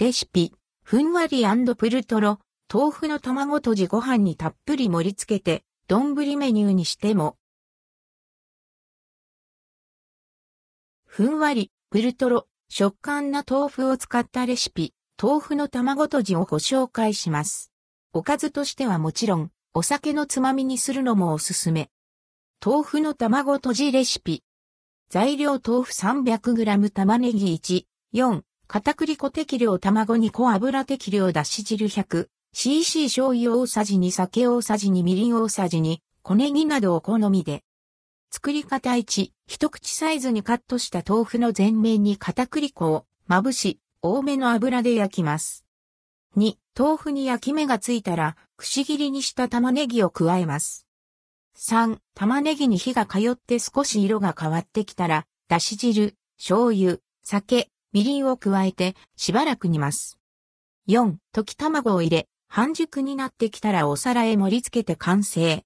レシピ、ふんわりプルトロ、豆腐の卵とじご飯にたっぷり盛り付けて、丼メニューにしても。ふんわり、プルトロ、食感な豆腐を使ったレシピ、豆腐の卵とじをご紹介します。おかずとしてはもちろん、お酒のつまみにするのもおすすめ。豆腐の卵とじレシピ。材料豆腐 300g 玉ねぎ1、4、片栗粉適量卵2個油適量だし汁 100cc 醤油大さじ2酒大さじ2みりん大さじ2小ネギなどお好みで。作り方1、一口サイズにカットした豆腐の全面に片栗粉をまぶし、多めの油で焼きます。2、豆腐に焼き目がついたら、くし切りにした玉ねぎを加えます。3、玉ねぎに火が通って少し色が変わってきたら、だし汁、醤油、酒、みりんを加えてしばらく煮ます。4、溶き卵を入れ、半熟になってきたらお皿へ盛り付けて完成。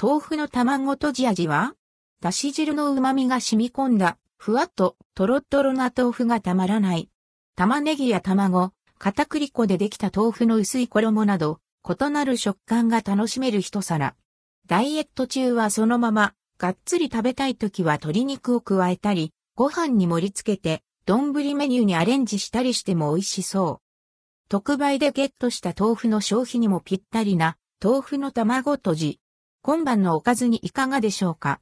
豆腐の卵とじ味はだし汁の旨味が染み込んだ、ふわっと、とろっとろな豆腐がたまらない。玉ねぎや卵、片栗粉でできた豆腐の薄い衣など、異なる食感が楽しめる一皿。ダイエット中はそのまま、がっつり食べたい時は鶏肉を加えたり、ご飯に盛り付けて、丼メニューにアレンジしたりしても美味しそう。特売でゲットした豆腐の消費にもぴったりな、豆腐の卵とじ。今晩のおかずにいかがでしょうか？